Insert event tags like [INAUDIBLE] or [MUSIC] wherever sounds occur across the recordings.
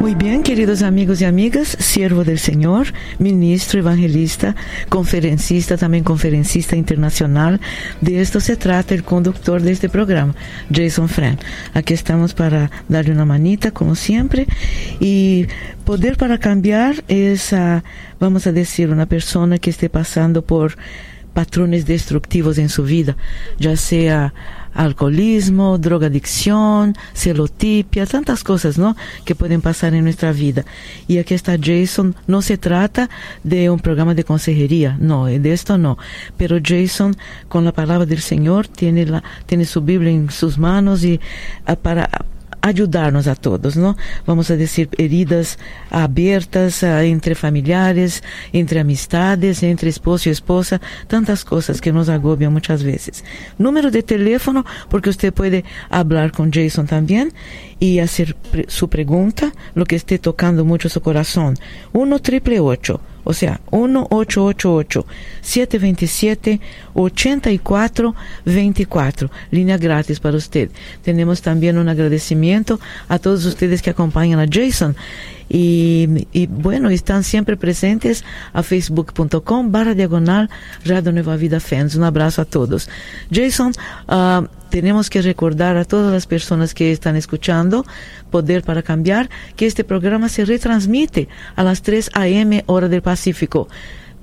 Muy bien, queridos amigos y amigas, siervo del Señor, ministro, evangelista, conferencista, también conferencista internacional. De esto se trata el conductor de este programa, Jason Friend. Aquí estamos para darle una manita, como siempre. Y poder para cambiar es, ah, vamos a decir, una persona que esté pasando por patrones destructivos en su vida, ya sea alcoholismo, drogadicción, celotipia, tantas cosas, ¿no? Que pueden pasar en nuestra vida. Y aquí está Jason, no se trata de un programa de consejería, no, de esto no. Pero Jason, con la palabra del Señor, tiene, la, tiene su Biblia en sus manos y ah, para ayudarnos a todos, ¿no? Vamos a decir heridas abiertas uh, entre familiares, entre amistades, entre esposo y esposa, tantas cosas que nos agobian muchas veces. Número de teléfono, porque usted puede hablar con Jason también y hacer pre su pregunta, lo que esté tocando mucho su corazón. 1 triple 8 o sea, 1-888-727-8424. Línea gratis para usted. Tenemos también un agradecimiento a todos ustedes que acompañan a Jason. Y, bueno, están siempre presentes a facebook.com barra diagonal Radio Nueva Vida Fans. Un abrazo a todos. Jason, uh, tenemos que recordar a todas las personas que están escuchando Poder para Cambiar que este programa se retransmite a las 3 a.m. hora del Pacífico.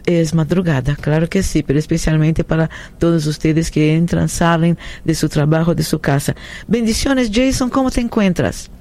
Es madrugada, claro que sí, pero especialmente para todos ustedes que entran, salen de su trabajo, de su casa. Bendiciones, Jason, ¿cómo te encuentras?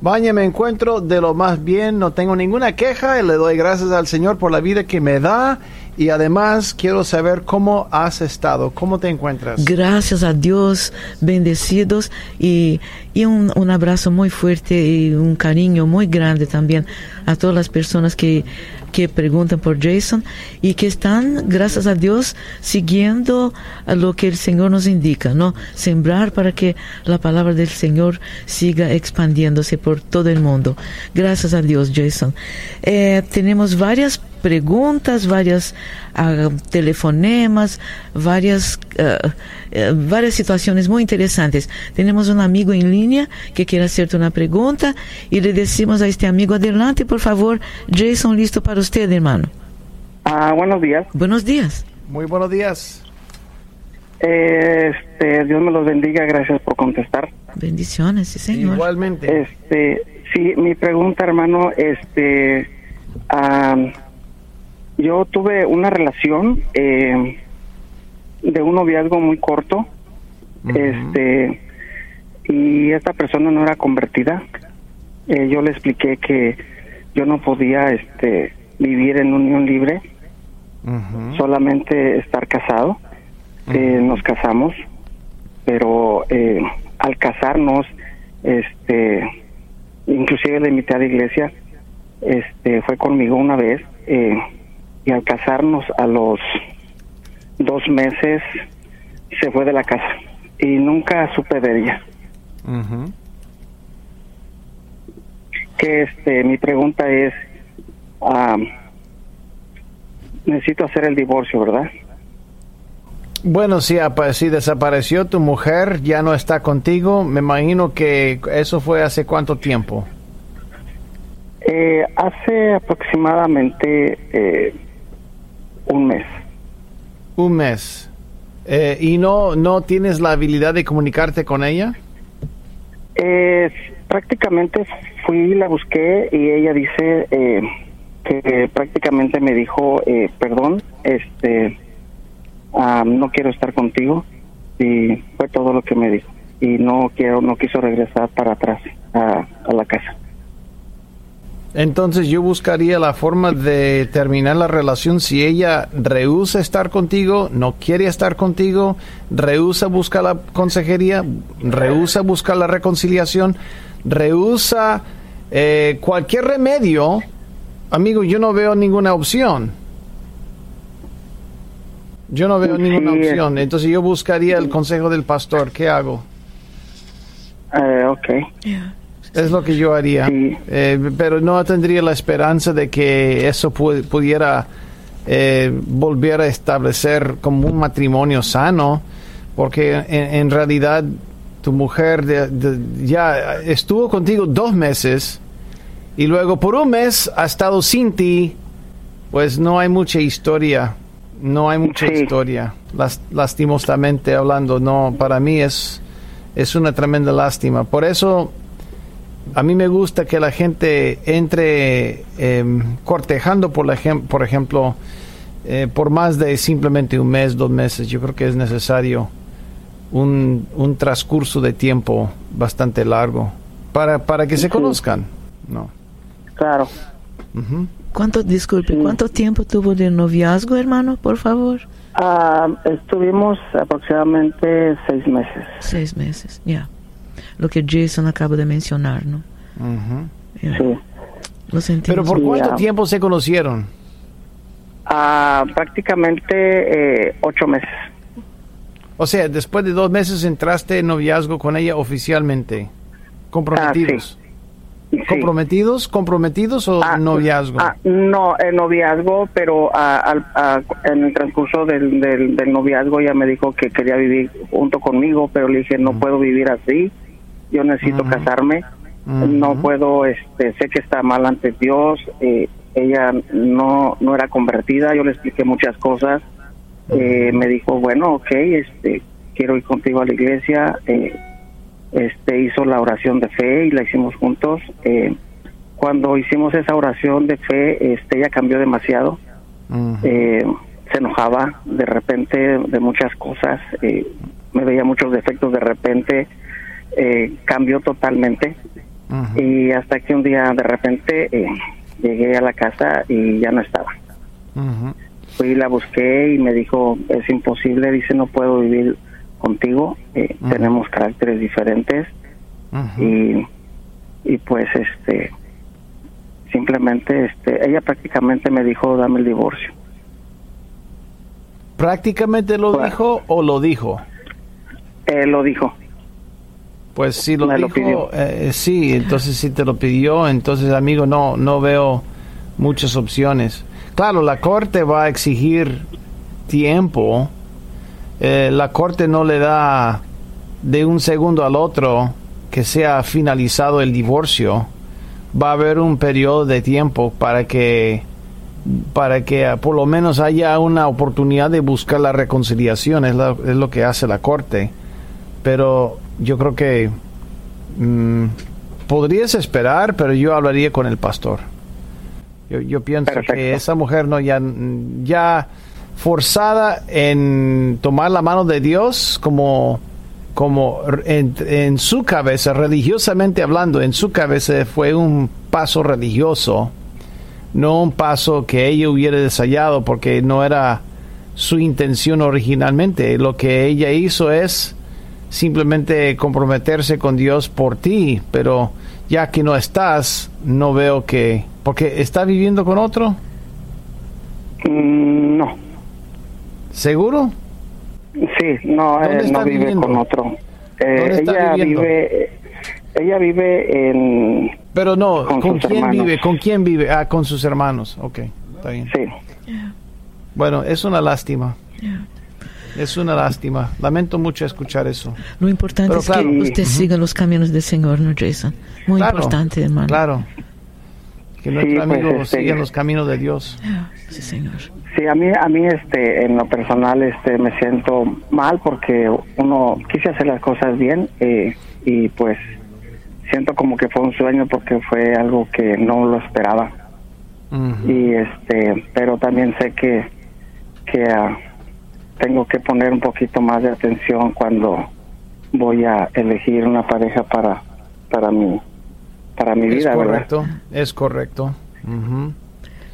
Vaya, me encuentro de lo más bien, no tengo ninguna queja y le doy gracias al Señor por la vida que me da y además quiero saber cómo has estado, cómo te encuentras. Gracias a Dios, bendecidos y, y un, un, abrazo muy fuerte y un cariño muy grande también a todas las personas que, que preguntan por Jason y que están, gracias a Dios, siguiendo lo que el Señor nos indica, ¿no? Sembrar para que la palabra del Señor siga expandiéndose por todo el mundo. Gracias a Dios, Jason. Eh, tenemos varias preguntas, varias uh, telefonemas, varias, uh, uh, varias situaciones muy interesantes. Tenemos un amigo en línea que quiere hacerte una pregunta y le decimos a este amigo, adelante por favor, Jason, listo para usted, hermano. Ah, buenos días. Buenos días. Muy buenos días. Este, Dios me los bendiga, gracias por contestar. Bendiciones, sí, señor. Igualmente. Este, sí, mi pregunta, hermano, este, um, yo tuve una relación eh, de un noviazgo muy corto, uh -huh. este, y esta persona no era convertida. Eh, yo le expliqué que yo no podía, este, vivir en unión libre, uh -huh. solamente estar casado. Uh -huh. eh, nos casamos, pero eh, al casarnos, este, inclusive le invité a la iglesia, este, fue conmigo una vez. Eh, y al casarnos a los dos meses se fue de la casa y nunca supe de ella. Uh -huh. Que este, mi pregunta es, um, necesito hacer el divorcio, ¿verdad? Bueno, si, si desapareció tu mujer, ya no está contigo, me imagino que eso fue hace cuánto tiempo. Eh, hace aproximadamente eh, un mes. Un mes. Eh, ¿Y no, no tienes la habilidad de comunicarte con ella? Eh, prácticamente fui, la busqué y ella dice eh, que prácticamente me dijo, eh, perdón, este, um, no quiero estar contigo y fue todo lo que me dijo y no quiero, no quiso regresar para atrás a, a la casa. Entonces yo buscaría la forma de terminar la relación si ella rehúsa estar contigo, no quiere estar contigo, rehúsa buscar la consejería, rehúsa buscar la reconciliación, rehúsa eh, cualquier remedio. Amigo, yo no veo ninguna opción. Yo no veo sí, ninguna opción. Entonces yo buscaría el consejo del pastor. ¿Qué hago? Uh, ok. Yeah. Es lo que yo haría. Eh, pero no tendría la esperanza de que eso pudiera eh, volver a establecer como un matrimonio sano, porque en, realidad tu mujer ya estuvo contigo dos meses y luego por un mes ha estado sin ti, pues no hay mucha historia. No hay mucha historia, lastimosamente hablando. No, para mí es, es una tremenda lástima. Por eso a mí me gusta que la gente entre em, cortejando, por, la, por ejemplo, eh, por más de simplemente un mes, dos meses. Yo creo que es necesario un, un transcurso de tiempo bastante largo para, para que se conozcan. ¿no? Claro. ¿Cuánto, disculpe, cuánto tiempo tuvo de noviazgo, hermano, por favor? Ah, estuvimos aproximadamente seis meses. Seis meses, ya lo que Jason acaba de mencionar, ¿no? Sí. Pero ¿por cuánto tiempo se conocieron? Ah, prácticamente eh, ocho meses. O sea, después de dos meses entraste en noviazgo con ella oficialmente, comprometidos. Ah, ¿Comprometidos? ¿Comprometidos o ah, noviazgo? no, en noviazgo, pero en el transcurso del, del, noviazgo ella me dijo que quería vivir junto conmigo, pero le dije, no puedo vivir así yo necesito casarme, no puedo, este, sé que está mal ante Dios, eh, ella no, no era convertida, yo le expliqué muchas cosas, eh, me dijo, bueno, ok, este, quiero ir contigo a la iglesia, eh, este, hizo la oración de fe y la hicimos juntos, cuando hicimos esa oración de fe, este, ella cambió demasiado, se enojaba de repente de muchas cosas, me veía muchos defectos de repente, eh, cambió totalmente y hasta que un día de repente eh, llegué a la casa y ya no estaba. Fui la busqué y me dijo es imposible, dice no puedo vivir contigo, eh, tenemos caracteres diferentes y, y pues este simplemente este ella prácticamente me dijo dame el divorcio. ¿Prácticamente lo dijo o lo dijo? Eh, lo dijo. Pues sí lo dijo, eh, sí, entonces si te lo pidió, entonces amigo, no, no veo muchas opciones. Claro, la corte va a exigir tiempo. Eh, la corte no le da de un segundo al otro que sea finalizado el divorcio. Va a haber un periodo de tiempo para que para que ah, por lo menos haya una oportunidad de buscar la reconciliación, es, es lo que hace la corte. Pero yo creo que mm, podrías esperar, pero yo hablaría con el pastor. Yo, pienso que esa mujer no ya, ya forzada en tomar la mano de Dios como como en, en, su cabeza, religiosamente hablando, en su cabeza fue un paso religioso, no un paso que ella hubiera desayado porque no era su intención originalmente. Lo que ella hizo es simplemente comprometerse con Dios por ti, pero ya que no estás, no veo que... Porque está viviendo con otro. Mm, no. ¿Seguro? Sí, no, eh, no vive con otro. Eh, ella vive, ella vive en. Pero no, ¿con, quién vive? ¿Con quién vive? Ah, con sus hermanos. Ok, está bien. Sí. Bueno, es una lástima. Es una lástima. Lamento mucho escuchar eso. Lo importante es que usted siga los caminos del Señor, ¿no, Jason? Muy importante, hermano. Claro. Que nuestro pues, amigo este, siga los caminos de Dios. Sí, Señor. Sí, a mí, a mí este, en lo personal este, me siento mal porque uno quise hacer las cosas bien eh, y pues siento como que fue un sueño porque fue algo que no lo esperaba. Y este, pero también sé que que uh, tengo que poner un poquito más de atención cuando voy a elegir una pareja para para mi para mi vida, es correcto, Es correcto.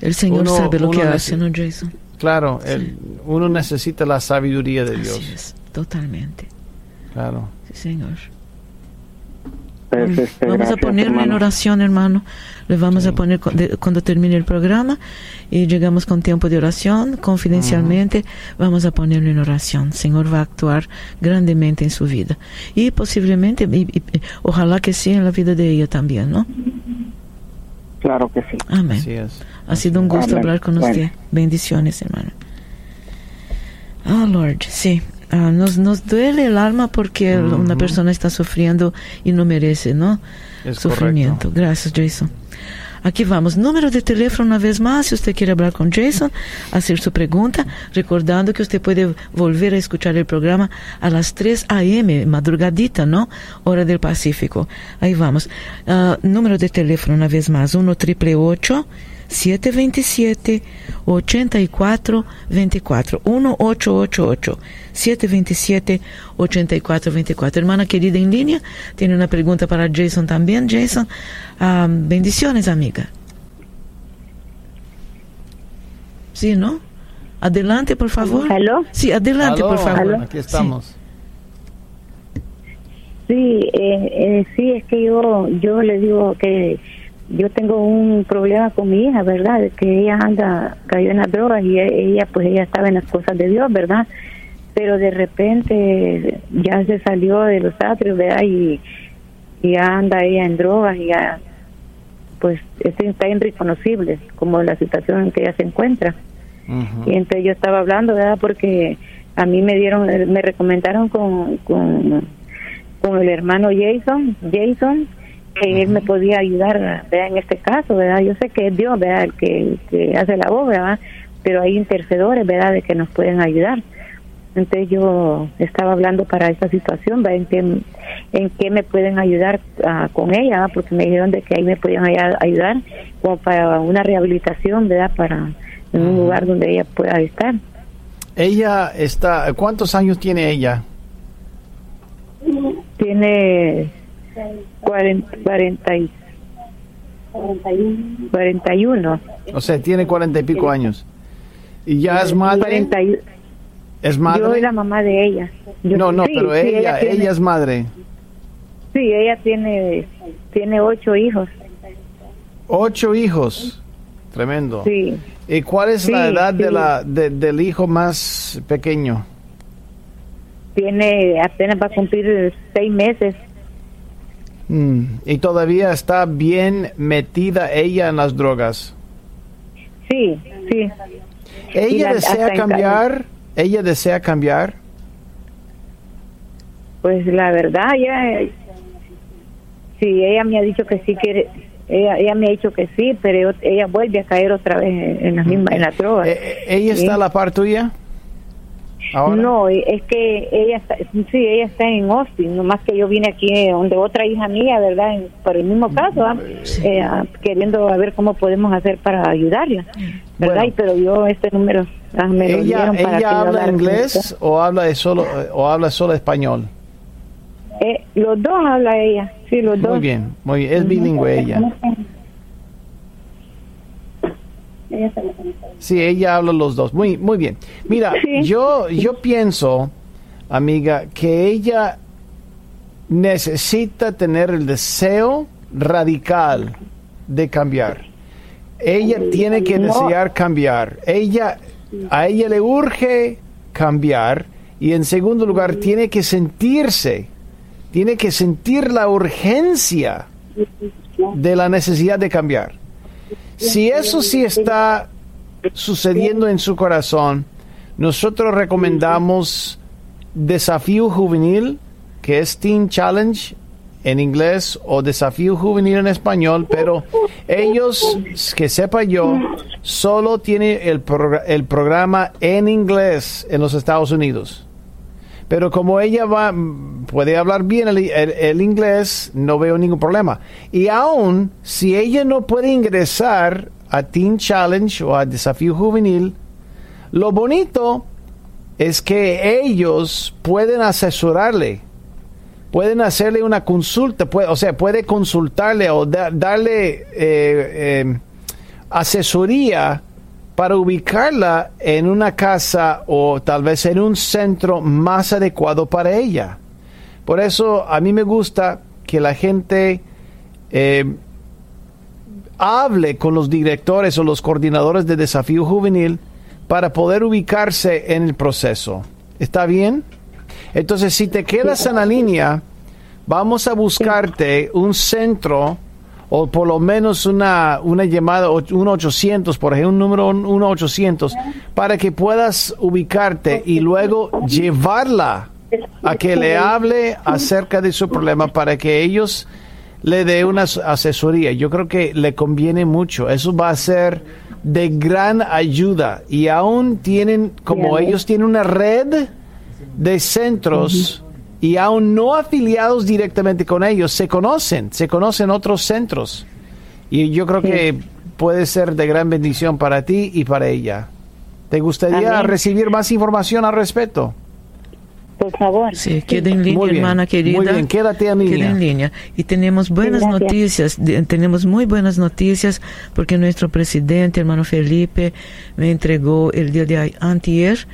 El Señor sabe lo que hace, ¿no, Jason? Claro, el, uno necesita la sabiduría de Dios. totalmente. Claro. Sí, Señor. Pues, [LAUGHS] este, vamos a ponerlo en oración, hermano. Le vamos a poner cu- de- cuando termine el programa y llegamos con tiempo de oración, confidencialmente, vamos a ponerlo en oración. Señor va a actuar grandemente en su vida. Y posiblemente, y- y- y ojalá que sí en la vida de ella también, ¿no? Claro que sí. Amén. Así es. Ha sido un gusto Amén. hablar con Bueno. usted. Bendiciones, hermano. Ah, Lord, sí. Ah, nos, nos duele el alma porque una persona está sufriendo y no merece, ¿no? Es Sufrimiento. Gracias, Jason. Aquí vamos. Número de teléfono una vez más, si usted quiere hablar con Jason, hacer su pregunta, recordando que usted puede volver a escuchar el programa a las 3 a.m., madrugadita, ¿no? Hora del Pacífico. Ahí vamos. Ah, número de teléfono una vez más, 1 triple 727 8424 1888 727 8424 Hermana querida en línea, tiene una pregunta para Jason también. Jason, ah, bendiciones, amiga. Sí, ¿no? Adelante, por favor. ¿Aló? Sí, adelante, Aló, por favor. Aquí estamos. Sí, eh, eh, sí, es que yo, yo le digo que yo tengo un problema con mi hija, ¿verdad? Que ella anda, cayó en las drogas y e- ella, pues ella estaba en las cosas de Dios, ¿verdad? Pero de repente ya se salió de los atrios, ¿verdad? Y, y ya anda ella en drogas y ya, pues es- está irreconocible como la situación en que ella se encuentra. Y entonces yo estaba hablando, ¿verdad? Porque a mí me dieron, me recomendaron con, con, con el hermano Jason, Jason, que él me podía ayudar, ¿verdad? En este caso, ¿verdad? Yo sé que es Dios, ¿verdad? El que, que hace la obra, ¿verdad? Pero hay intercedores, ¿verdad? De que nos pueden ayudar. Entonces yo estaba hablando para esta situación, ¿verdad? En qué, en qué me pueden ayudar ah, con ella, ¿verdad? Porque me dijeron de que ahí me podían ay- ayudar como para una rehabilitación, ¿verdad? Para en un lugar donde ella pueda estar. Ella está. ¿Cuántos años tiene ella? Tiene 40, 40 y- 41. O sea, tiene cuarenta y pico años. ¿Y ya es madre? 40 y- ¿Es yo madre? soy la mamá de ella. Yo- no, no, sí, pero sí, ella, tiene- ella es madre. Sí, ella tiene, tiene ocho hijos. Ocho hijos. Tremendo. Sí. ¿Y cuál es la Sí, edad de la, de- del hijo más pequeño? Tiene, apenas va a cumplir seis meses. Mm, Y todavía está bien metida ella en las drogas. Sí, sí. ¿Ella la- desea cambiar? ¿Ella desea cambiar? Pues la verdad, ya. Sí, ella me ha dicho que sí quiere. Ella, ella me ha dicho que sí, pero ella vuelve a caer otra vez en, la misma, en la droga. Eh, eh, ¿Ella está a la par tuya? Ahora. No, es que ella está, sí, ella está en Austin, nomás que yo vine aquí donde otra hija mía, ¿verdad? En- por el mismo caso, ¿ah? Eh, ah, queriendo a ver cómo podemos hacer para ayudarla, ¿verdad? Bueno. Y pero yo este número ah, me lo ¿Ella, dieron para ella habla inglés o habla de solo o habla solo español? Eh, los dos habla ella, sí, los dos. Muy bien, muy bien. Es bilingüe ella. Sí, ella habla los dos. Muy, muy bien. Mira, Sí. yo, yo pienso, amiga, que ella necesita tener el deseo radical de cambiar. Ella tiene que desear cambiar. Ella, a ella le urge cambiar y en segundo lugar tiene que sentirse, tiene que sentir la urgencia de la necesidad de cambiar. Si eso sí está sucediendo en su corazón, nosotros recomendamos Desafío Juvenil, que es Teen Challenge en inglés o Desafío Juvenil en español, pero ellos, que sepa yo, solo tiene el, progr- el programa en inglés en los Estados Unidos. Pero como ella va, puede hablar bien el, inglés, no veo ningún problema. Y aún si ella no puede ingresar a Teen Challenge o a Desafío Juvenil, lo bonito es que ellos pueden asesorarle, pueden hacerle una consulta, puede- o sea, puede consultarle o da- darle eh, eh, asesoría para ubicarla en una casa o tal vez en un centro más adecuado para ella. Por eso a mí me gusta que la gente eh, hable con los directores o los coordinadores de desafío juvenil para poder ubicarse en el proceso. ¿Está bien? Entonces, si te quedas en la línea, vamos a buscarte un centro o por lo menos una, una llamada, un 800, por ejemplo, un número 1-800, para que puedas ubicarte y luego llevarla a que le hable acerca de su problema para que ellos le dé una asesoría. Yo creo que le conviene mucho. Eso va a ser de gran ayuda. Y aún tienen, como ellos tienen una red de centros y aún no afiliados directamente con ellos, se conocen, se conocen otros centros. Y yo creo que puede ser de gran bendición para ti y para ella. ¿Te gustaría recibir más información al respecto? Por favor. Sí, queda en línea, hermana querida. Muy bien, quédate en línea. Queda en línea. Y tenemos buenas noticias, tenemos muy buenas noticias porque nuestro presidente, hermano Felipe, me entregó el día de antier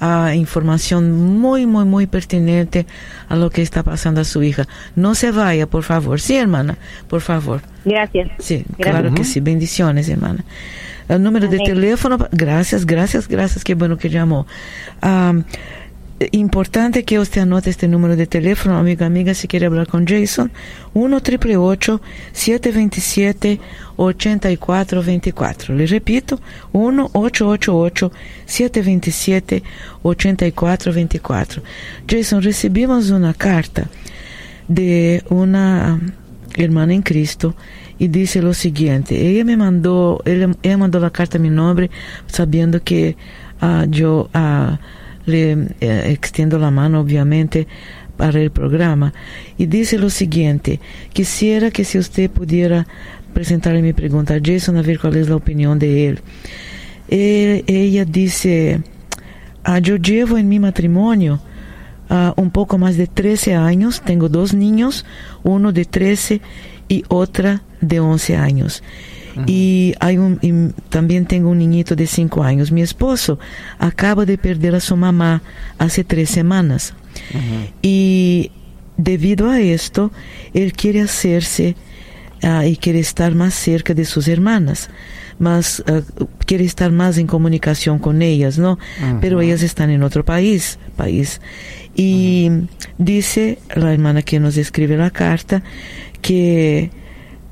a información muy, muy, muy pertinente a lo que está pasando a su hija. No se vaya, por favor. Sí, hermana, por favor. Gracias. Sí, claro que sí. Bendiciones, hermana. El número de teléfono, gracias, gracias, gracias, qué bueno que llamó. Um, importante que usted anote este número de teléfono, amiga, amiga, si quiere hablar con Jason, 1 727 8424 Le repito, 1 727 8424 Jason, recibimos una carta de una hermana en Cristo y dice lo siguiente, ella me mandó, ella, mandó la carta a mi nombre sabiendo que uh, yo... Uh, le eh, extiendo la mano obviamente para el programa. Y dice lo siguiente, quisiera que si usted pudiera presentarle mi pregunta a Jason a ver cuál es la opinión de él. ella dice, ah, yo llevo en mi matrimonio ah, un poco más de 13 años, tengo dos niños, uno de 13 y otra de 11 años y hay un también tengo un niñito de cinco años. Mi esposo acaba de perder a su mamá hace tres semanas y debido a esto él quiere hacerse ah, y quiere estar más cerca de sus hermanas más ah, quiere estar más en comunicación con ellas, ¿no? Pero ellas están en otro país, país. Y dice la hermana que nos escribe la carta que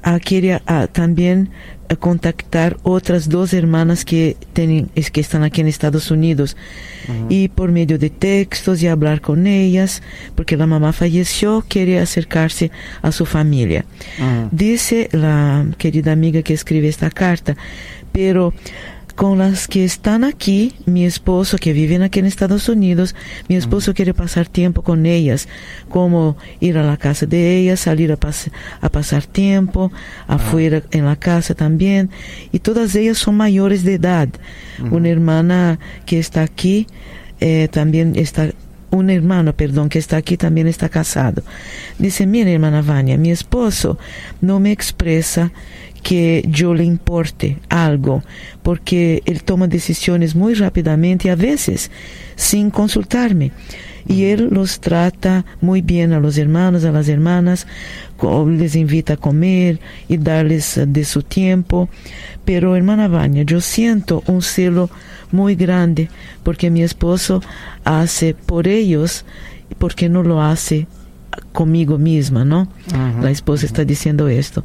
ah, quiere también contactar otras dos hermanas que, tienen, es que están aquí en Estados Unidos. Y por medio de textos y hablar con ellas, porque la mamá falleció, quiere acercarse a su familia. Dice la querida amiga que escribe esta carta, pero con las que están aquí, mi esposo que viven aquí en Estados Unidos, mi esposo quiere pasar tiempo con ellas, como ir a la casa de ellas, salir a, a pasar tiempo, afuera en la casa también, y todas ellas son mayores de edad. Una hermana que está aquí eh, también está un hermano, perdón, que está aquí también está casado. Dice, mira hermana Vania, mi esposo no me expresa que yo le importe algo, porque él toma decisiones muy rápidamente a veces sin consultarme. Y él los trata muy bien a los hermanos, a las hermanas, les invita a comer y darles de su tiempo. Pero hermana Vania, yo siento un celo muy grande porque mi esposo hace por ellos, porque no lo hace conmigo misma, ¿no? La esposa está diciendo esto.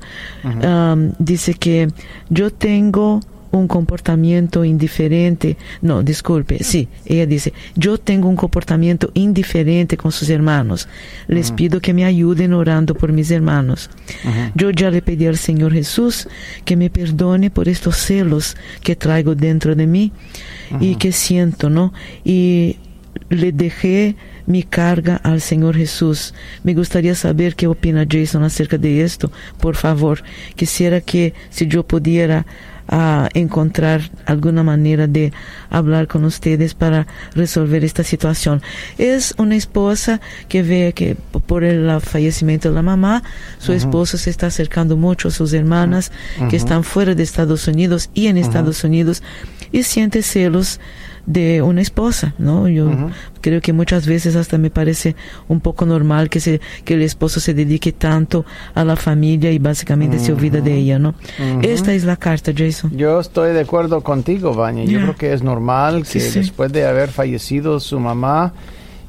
dice que yo tengo un comportamiento indiferente. No, disculpe, sí, ella dice, yo tengo un comportamiento indiferente con sus hermanos. Les pido que me ayuden orando por mis hermanos. Yo ya le pedí al Señor Jesús que me perdone por estos celos que traigo dentro de mí y que siento, ¿no? Y le dejé mi carga al Señor Jesús. Me gustaría saber qué opina Jason acerca de esto. Por favor, quisiera que si yo pudiera ah, encontrar alguna manera de hablar con ustedes para resolver esta situación. Es una esposa que ve que por el fallecimiento de la mamá, su esposo se está acercando mucho a sus hermanas que están fuera de Estados Unidos y en Estados Unidos y siente celos de una esposa, ¿no? Yo creo que muchas veces hasta me parece un poco normal que se que el esposo se dedique tanto a la familia y básicamente se olvida de ella, ¿no? Esta es la carta, Jason. Yo estoy de acuerdo contigo, Vania. Yo creo que es normal que después de haber fallecido su mamá,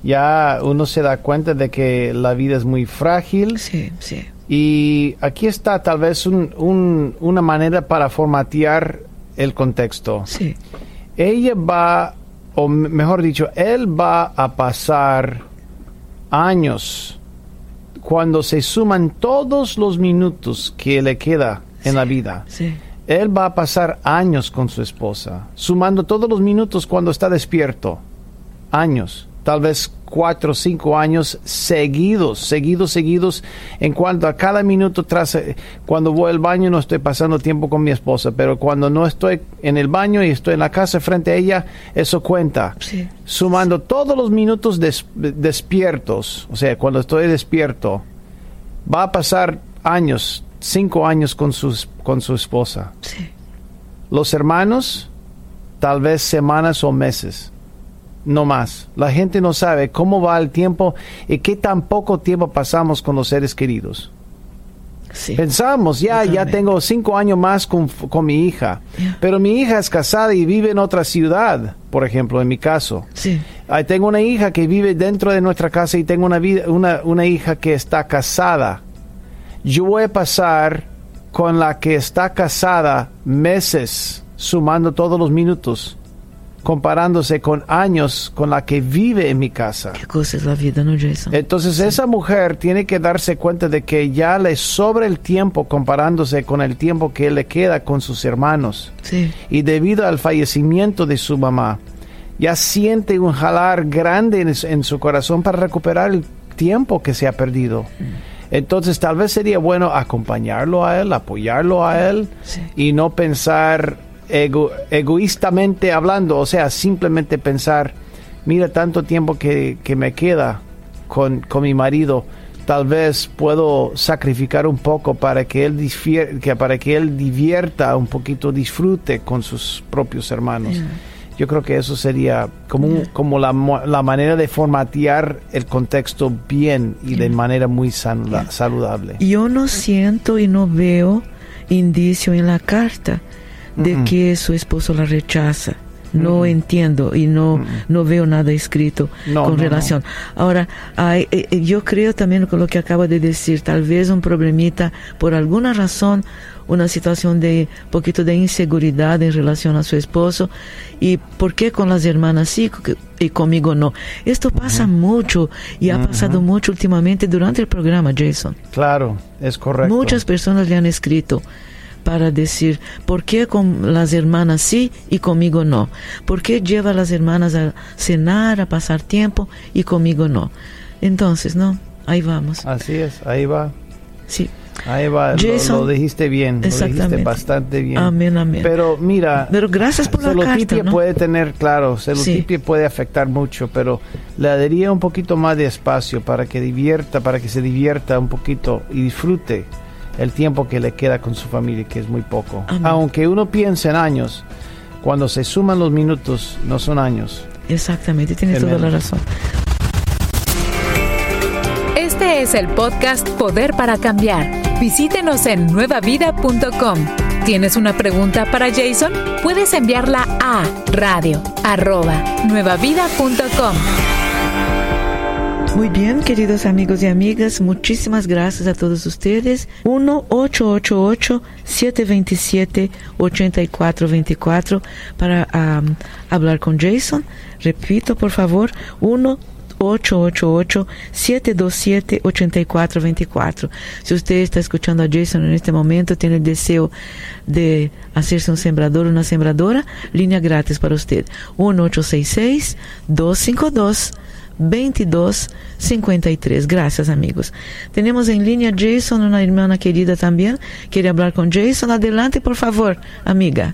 ya uno se da cuenta de que la vida es muy frágil. Sí, sí. Y aquí está tal vez un, una manera para formatear el contexto. Sí. Ella va, o mejor dicho, él va a pasar años cuando se suman todos los minutos que le queda en la vida. Sí. Él va a pasar años con su esposa, sumando todos los minutos cuando está despierto. Años tal vez cuatro o cinco años seguidos, seguidos, seguidos, en cuanto a cada minuto tras, eh, cuando voy al baño no estoy pasando tiempo con mi esposa, pero cuando no estoy en el baño y estoy en la casa frente a ella, eso cuenta. Sumando todos los minutos despiertos, o sea, cuando estoy despierto, va a pasar años, cinco años con, sus, con su esposa. Los hermanos, tal vez semanas o meses no más. La gente no sabe cómo va el tiempo y qué tan poco tiempo pasamos con los seres queridos. Pensamos, ya, ya tengo cinco años más con, mi hija, pero mi hija es casada y vive en otra ciudad, por ejemplo, en mi caso. Sí. tengo una hija que vive dentro de nuestra casa y tengo una, una, una hija que está casada. Yo voy a pasar con la que está casada meses, sumando todos los minutos comparándose con años con la que vive en mi casa. ¿Qué cosa es la vida, no, Jason? Entonces esa mujer tiene que darse cuenta de que ya le sobra el tiempo comparándose con el tiempo que le queda con sus hermanos. Sí. Y debido al fallecimiento de su mamá, ya siente un jalar grande en, su corazón para recuperar el tiempo que se ha perdido. Mm. Entonces tal vez sería bueno acompañarlo a él, apoyarlo a él y no pensar egoístamente hablando, o sea, simplemente pensar, mira tanto tiempo que, me queda con, con, mi marido, tal vez puedo sacrificar un poco para que él que para que él divierta un poquito, disfrute con sus propios hermanos. Yo creo que eso sería como, como la, la, manera de formatear el contexto bien y de manera muy saludable. Yo no siento y no veo indicio en la carta de que su esposo la rechaza. No entiendo y no, no veo nada escrito con relación. Ahora, hay, eh, eh, yo creo también con lo que acaba de decir, tal vez un problemita, por alguna razón, una situación de poquito de inseguridad en relación a su esposo y por qué con las hermanas sí y conmigo no. Esto pasa mucho y ha pasado mucho últimamente durante el programa, Jason. Claro, es correcto. Muchas personas le han escrito para decir, ¿por qué con las hermanas sí y conmigo no? ¿Por qué lleva a las hermanas a cenar, a pasar tiempo y conmigo no? Entonces, ¿no? Ahí vamos. Así es, ahí va. Sí. Ahí va, lo, dijiste bien, lo dijiste bastante bien. Amén, amén. Pero mira, pero gracias por la carta, puede tener, claro, celotipia puede afectar mucho, pero le daría un poquito más de espacio para que divierta, para que se divierta un poquito y disfrute el tiempo que le queda con su familia, que es muy poco. Aunque uno piense en años, cuando se suman los minutos, no son años. Exactamente, tiene toda la razón. Este es el podcast Poder para Cambiar. Visítenos en nuevavida.com. ¿Tienes una pregunta para Jason? Puedes enviarla a radio nuevavida.com. Muy bien, queridos amigos y amigas, muchísimas gracias a todos ustedes. 1-888-727-8424 para hablar con Jason. Repito, por favor, 1 888-727-8424. Si usted está escuchando a Jason en este momento, tiene el deseo de hacerse un sembrador una sembradora, línea gratis para usted. 1 866 252 2253. Gracias, amigos. Tenemos en línea Jason, una hermana querida también. Quiere hablar con Jason. Adelante, por favor, amiga.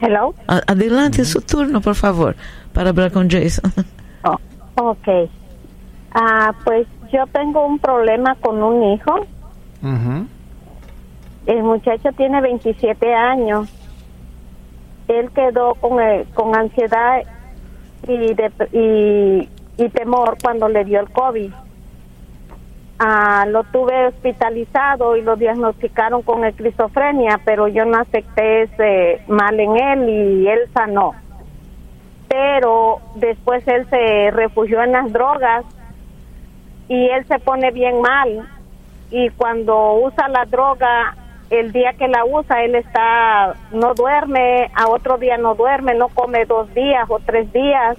Hello. adelante, su turno, por favor, para hablar con Jason. Oh, ok. Ah, pues yo tengo un problema con un hijo. El muchacho tiene 27 años él quedó con, eh, con ansiedad y, y, y temor cuando le dio el COVID. Ah, lo tuve hospitalizado y lo diagnosticaron con esquizofrenia, pero yo no acepté ese mal en él y él sanó. Pero después él se refugió en las drogas y él se pone bien mal y cuando usa la droga el día que la usa él está no duerme a otro día no duerme no come dos días o tres días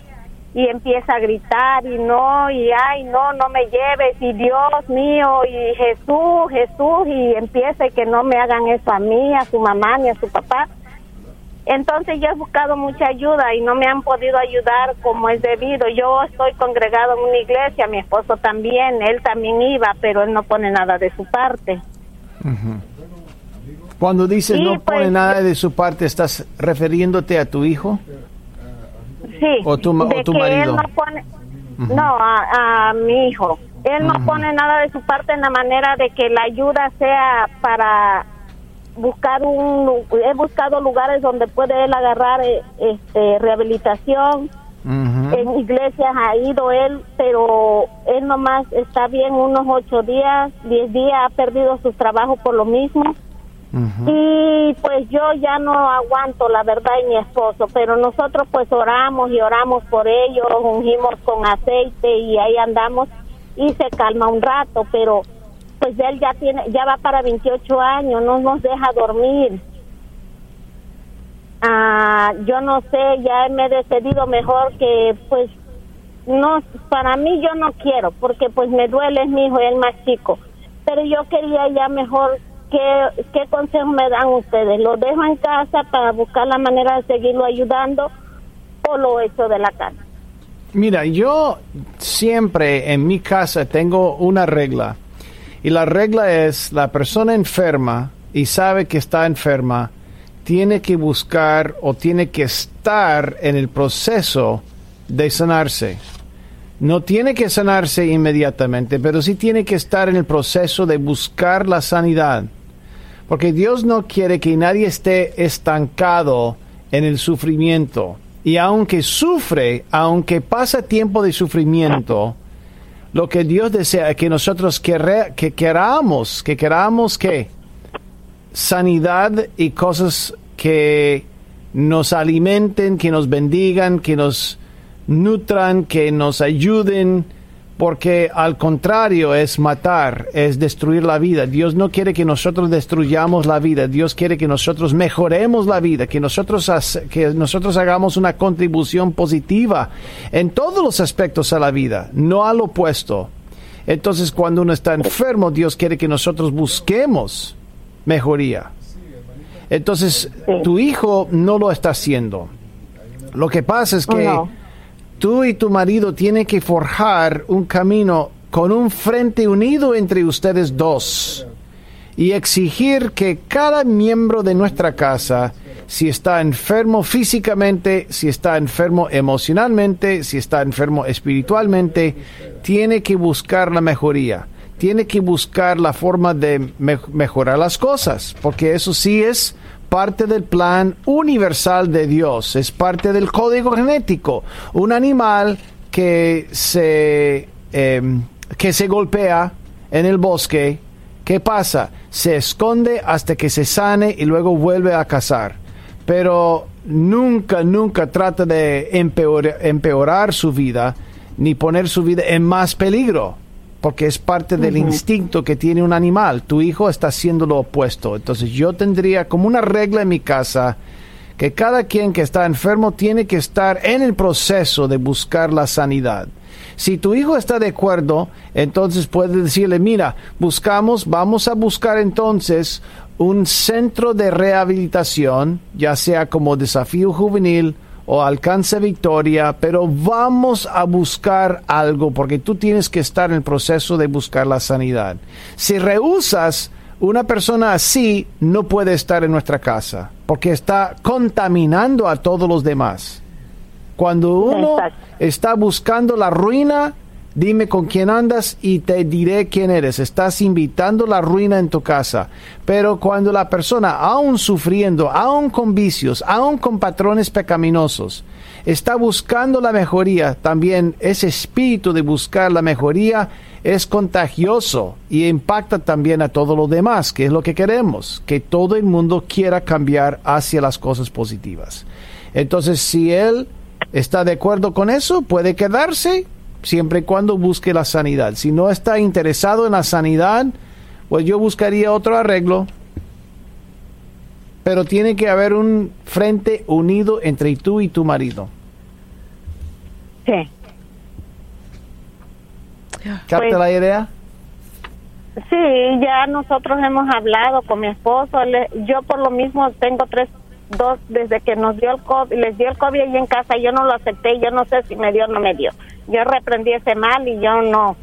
y empieza a gritar y no y ay no no me lleves y Dios mío y Jesús Jesús y empieza que no me hagan eso a mí a su mamá ni a su papá entonces yo he buscado mucha ayuda y no me han podido ayudar como es debido. Yo estoy congregado en una iglesia, mi esposo también, él también iba, pero él no pone nada de su parte. Cuando dices no pone pues, nada de su parte, ¿estás refiriéndote a tu hijo? Sí. ¿O tu, marido? no, a, mi hijo. Él no pone nada de su parte en la manera de que la ayuda sea para buscar un he buscado lugares donde puede él agarrar eh, este rehabilitación en iglesias ha ido él pero él nomás está bien unos ocho días diez días ha perdido su trabajo por lo mismo y pues yo ya no aguanto la verdad y mi esposo pero nosotros pues oramos y oramos por ellos ungimos con aceite y ahí andamos y se calma un rato pero pues él ya tiene, ya va para 28 años, no nos deja dormir. Ah, yo no sé, ya me he decidido mejor que pues no, para mí yo no quiero, porque pues me duele, es mi hijo, el más chico. Pero yo quería ya mejor, ¿qué, qué consejo me dan ustedes? ¿Lo dejo en casa para buscar la manera de seguirlo ayudando o lo echo de la casa? Mira, yo siempre en mi casa tengo una regla y la regla es, la persona enferma y sabe que está enferma, tiene que buscar o tiene que estar en el proceso de sanarse. No tiene que sanarse inmediatamente, pero sí tiene que estar en el proceso de buscar la sanidad. Porque Dios no quiere que nadie esté estancado en el sufrimiento. Y aunque sufre, aunque pasa tiempo de sufrimiento, lo que Dios desea que nosotros que queramos, que queramos que sanidad y cosas que nos alimenten, que nos bendigan, que nos nutran, que nos ayuden, porque al contrario es matar, es destruir la vida. Dios no quiere que nosotros destruyamos la vida, Dios quiere que nosotros mejoremos la vida, que nosotros, que nosotros hagamos una contribución positiva en todos los aspectos a la vida, no al opuesto. Entonces cuando uno está enfermo, Dios quiere que nosotros busquemos mejoría. Entonces tu hijo no lo está haciendo. Lo que pasa es que tú y tu marido tienen que forjar un camino con un frente unido entre ustedes dos y exigir que cada miembro de nuestra casa, si está enfermo físicamente, si está enfermo emocionalmente, si está enfermo espiritualmente, tiene que buscar la mejoría, tiene que buscar la forma de mejorar las cosas, porque eso sí es parte del plan universal de Dios, es parte del código genético. Un animal que se, em, que se golpea en el bosque, ¿qué pasa? Se esconde hasta que se sane y luego vuelve a cazar. Pero nunca, nunca trata de empeorar su vida ni poner su vida en más peligro porque es parte del instinto que tiene un animal. Tu hijo está haciendo lo opuesto. Entonces yo tendría como una regla en mi casa que cada quien que está enfermo tiene que estar en el proceso de buscar la sanidad. Si tu hijo está de acuerdo, entonces puedes decirle, mira, buscamos, vamos a buscar entonces un centro de rehabilitación, ya sea como desafío juvenil o alcance victoria, pero vamos a buscar algo porque tú tienes que estar en el proceso de buscar la sanidad. Si rehusas, una persona así no puede estar en nuestra casa porque está contaminando a todos los demás. Cuando uno está buscando la ruina, Dime con quién andas y te diré quién eres. Estás invitando la ruina en tu casa. Pero cuando la persona, aún sufriendo, aún con vicios, aún con patrones pecaminosos, está buscando la mejoría, también ese espíritu de buscar la mejoría es contagioso y impacta también a todo lo demás, que es lo que queremos, que todo el mundo quiera cambiar hacia las cosas positivas. Entonces, si él está de acuerdo con eso, puede quedarse siempre y cuando busque la sanidad. Si no está interesado en la sanidad, pues yo buscaría otro arreglo. Pero tiene que haber un frente unido entre tú y tu marido. Sí. ¿Capta Pues- la idea? Sí, ya nosotros hemos hablado con mi esposo. le- yo por lo mismo tengo tres, dos, desde que nos dio el COVID, les dio el COVID ahí en casa, yo no lo acepté, yo no sé si me dio o no me dio. Yo reprendí ese mal y yo no,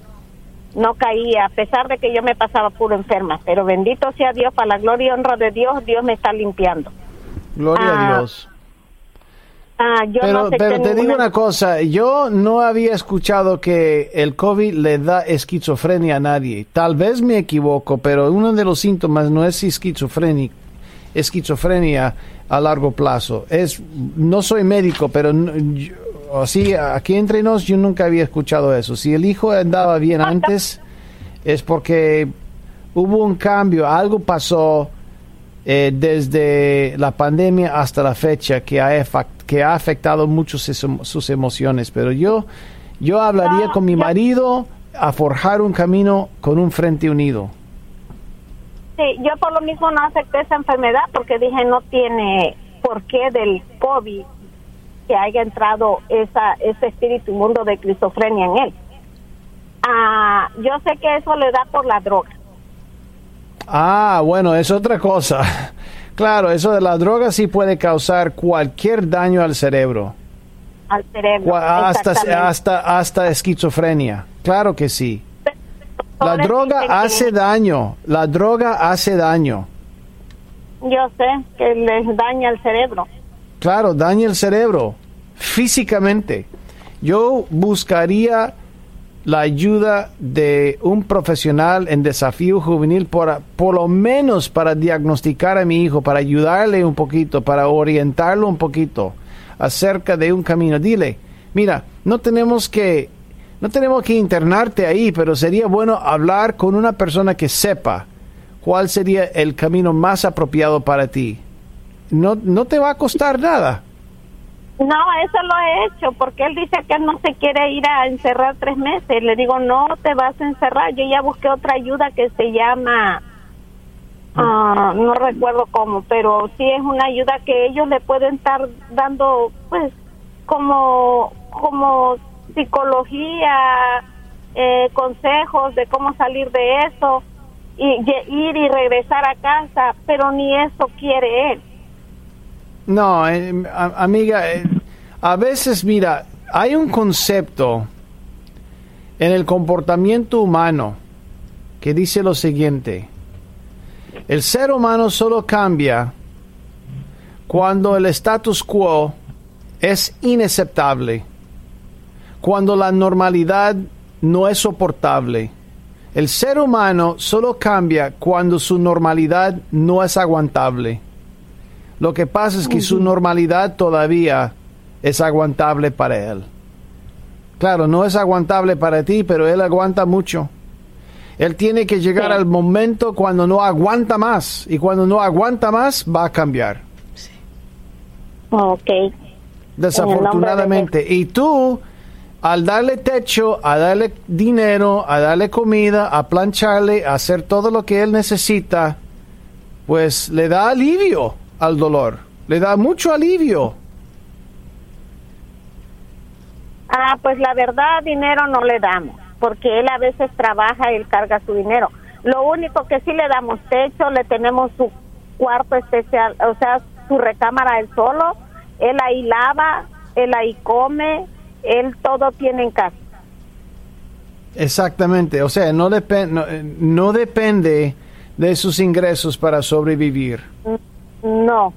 no caía, a pesar de que yo me pasaba puro enferma. Pero bendito sea Dios, para la gloria y honra de Dios, Dios me está limpiando. Gloria a Ah, Dios. Ah, yo no Pero, acepté pero te digo una cosa, yo no había escuchado que el COVID le da esquizofrenia a nadie. Tal vez me equivoco, pero uno de los síntomas no es esquizofrenia, esquizofrenia a largo plazo. Es, no soy médico, pero no- yo- así aquí entre nos yo nunca había escuchado eso. Si el hijo andaba bien antes, [LAUGHS] es porque hubo un cambio, algo pasó eh, desde la pandemia hasta la fecha que ha, que ha afectado mucho sus, em- sus emociones. Pero yo, yo hablaría con mi marido a forjar un camino con un frente unido. Sí, yo por lo mismo no acepté esa enfermedad porque dije no tiene por qué del COVID que haya entrado esa, ese espíritu mundo de esquizofrenia en él. Ah, yo sé que eso le da por la droga. Ah, bueno, es otra cosa. Claro, eso de la droga sí puede causar cualquier daño al cerebro. al cerebro. Hasta, hasta, hasta esquizofrenia. Claro que sí. La droga hace daño. La droga hace daño. Yo sé que les daña el cerebro. Claro, daña el cerebro físicamente. Yo buscaría la ayuda de un profesional en desafío juvenil por, por lo menos para diagnosticar a mi hijo, para ayudarle un poquito, para orientarlo un poquito acerca de un camino. Dile, mira, no tenemos que no tenemos que internarte ahí, pero sería bueno hablar con una persona que sepa cuál sería el camino más apropiado para ti. No, no te va a costar nada. No, eso lo he hecho porque él dice que no se quiere ir a encerrar tres meses. Le digo, no te vas a encerrar. Yo ya busqué otra ayuda que se llama, ah, no recuerdo cómo, pero sí es una ayuda que ellos le pueden estar dando, pues, como, como psicología, eh, consejos de cómo salir de eso y ir y regresar a casa, pero ni eso quiere él. No, eh, amiga, eh, a veces, mira, hay un concepto en el comportamiento humano que dice lo siguiente. El ser humano solo cambia cuando el status quo es inaceptable, cuando la normalidad no es soportable. El ser humano solo cambia cuando su normalidad no es aguantable. Lo que pasa es que su normalidad todavía es aguantable para él. Claro, no es aguantable para ti, pero él aguanta mucho. Él tiene que llegar Sí. al momento cuando no aguanta más. Y cuando no aguanta más, va a cambiar. Ok. Desafortunadamente. Y tú, al darle techo, a darle dinero, a darle comida, a plancharle, a hacer todo lo que él necesita, pues le da alivio al dolor. Le da mucho alivio. Ah, pues la verdad, dinero no le damos, porque él a veces trabaja y él carga su dinero. Lo único que sí le damos techo, le tenemos su cuarto especial, o sea, su recámara él solo, él ahí lava, él ahí come, él todo tiene en casa. Exactamente. O sea, no, depen- no, eh, no depende de sus ingresos para sobrevivir. No,